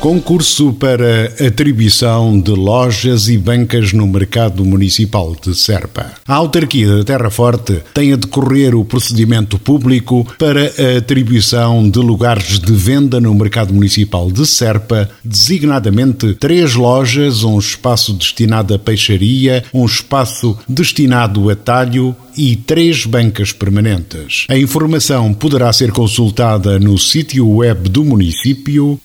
Concurso para atribuição de lojas e bancas no mercado municipal de Serpa. A autarquia da Terra Forte tem a decorrer o procedimento público para a atribuição de lugares de venda no mercado municipal de Serpa, designadamente três lojas, um espaço destinado a peixaria, um espaço destinado a talho e três bancas permanentes. A informação poderá ser consultada no sítio web do município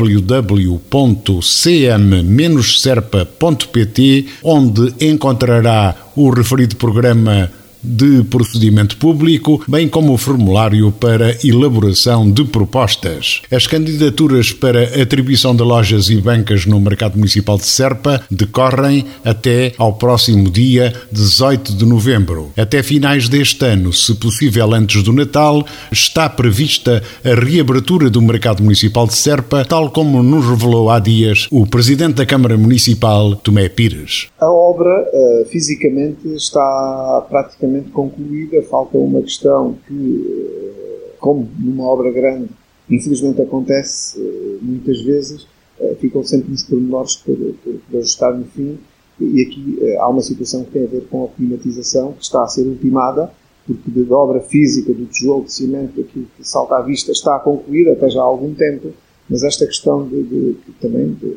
www.cm-serpa.pt, onde encontrará o referido programa de procedimento público, bem como o formulário para elaboração de propostas. As candidaturas para atribuição de lojas e bancas no mercado municipal de Serpa decorrem até ao próximo dia 18 de novembro. Até finais deste ano, se possível antes do Natal, está prevista a reabertura do mercado municipal de Serpa, tal como nos revelou há dias o presidente da Câmara Municipal, Tomé Pires. A obra uh, fisicamente está praticamente praticamente concluída. Falta uma questão que, eh, como numa obra grande, infelizmente acontece eh, muitas vezes, eh, ficam sempre uns pormenores por, por, por ajustar no fim. E aqui há uma situação que tem a ver com a climatização, que está a ser ultimada, porque de obra física do tijolo de cimento, aquilo que salta à vista, está concluída até já há algum tempo, mas esta questão de, de, de também de,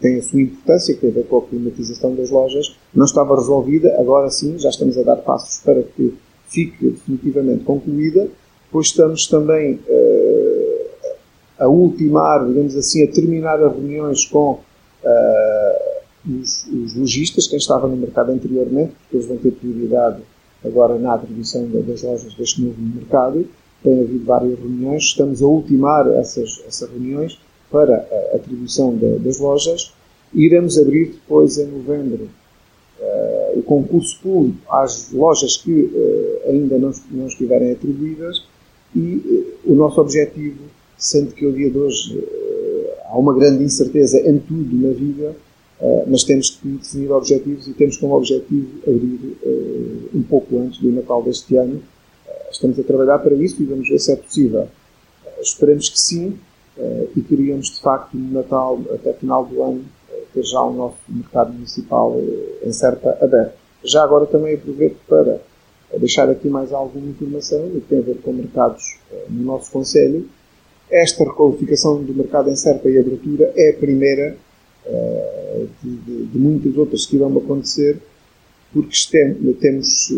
tem a sua importância, que tem a ver com a climatização das lojas, não estava resolvida, agora sim já estamos a dar passos para que fique definitivamente concluída, pois estamos também uh, a ultimar, digamos assim, a terminar as reuniões com uh, os, os lojistas, quem estava no mercado anteriormente, porque eles vão ter prioridade agora na atribuição das lojas deste novo mercado. Tem havido várias reuniões, estamos a ultimar essas, essas reuniões para a atribuição de, das lojas. Iremos abrir depois, em novembro, uh, o concurso público às lojas que uh, ainda não, não estiverem atribuídas e uh, o nosso objetivo, sendo que o dia de hoje há uma grande incerteza em tudo na vida, mas temos que definir objetivos e temos como objetivo abrir um pouco antes do Natal deste ano. estamos a trabalhar para isso e vamos ver se é possível. esperemos que sim, e queríamos, de facto, no Natal, até final do ano, uh, ter já o nosso mercado municipal uh, em certa aberto. Já agora também aproveito para deixar aqui mais alguma informação que tem a ver com mercados no nosso Conselho. Esta requalificação do mercado em Serpa e abertura é a primeira de, de, de, muitas outras que irão acontecer, porque temos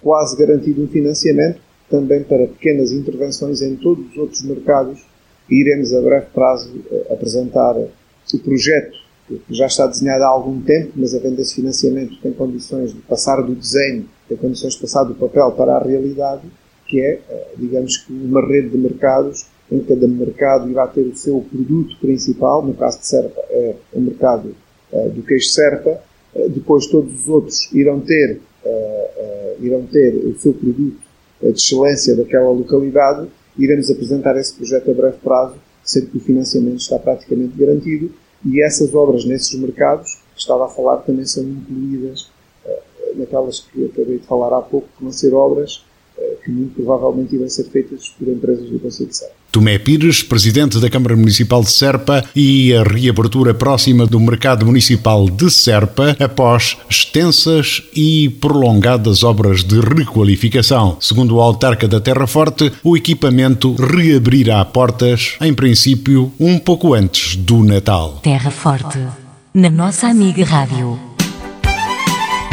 quase garantido um financiamento também para pequenas intervenções em todos os outros mercados iremos a breve prazo eh, apresentar o projeto que já está desenhado há algum tempo, mas havendo esse financiamento tem condições de passar do desenho, tem condições de passar do papel para a realidade, que é, eh, digamos que uma rede de mercados em que cada mercado irá ter o seu produto principal, no caso de Serpa é o mercado uh, do queijo Serpa, depois todos os outros irão ter, irão ter o seu produto de excelência daquela localidade iremos apresentar esse projeto a breve prazo, sendo que o financiamento está praticamente garantido e essas obras nesses mercados, que estava a falar, também são incluídas uh, naquelas que acabei de falar há pouco, que vão ser obras uh, que muito provavelmente irão ser feitas por empresas do Conselho de Serra. Tomé Pires, presidente da Câmara Municipal de Serpa, e a reabertura próxima do mercado municipal de Serpa após extensas e prolongadas obras de requalificação. Segundo o autarca da Terra Forte, o equipamento reabrirá portas, em princípio, um pouco antes do Natal. Terra Forte, na nossa amiga Rádio.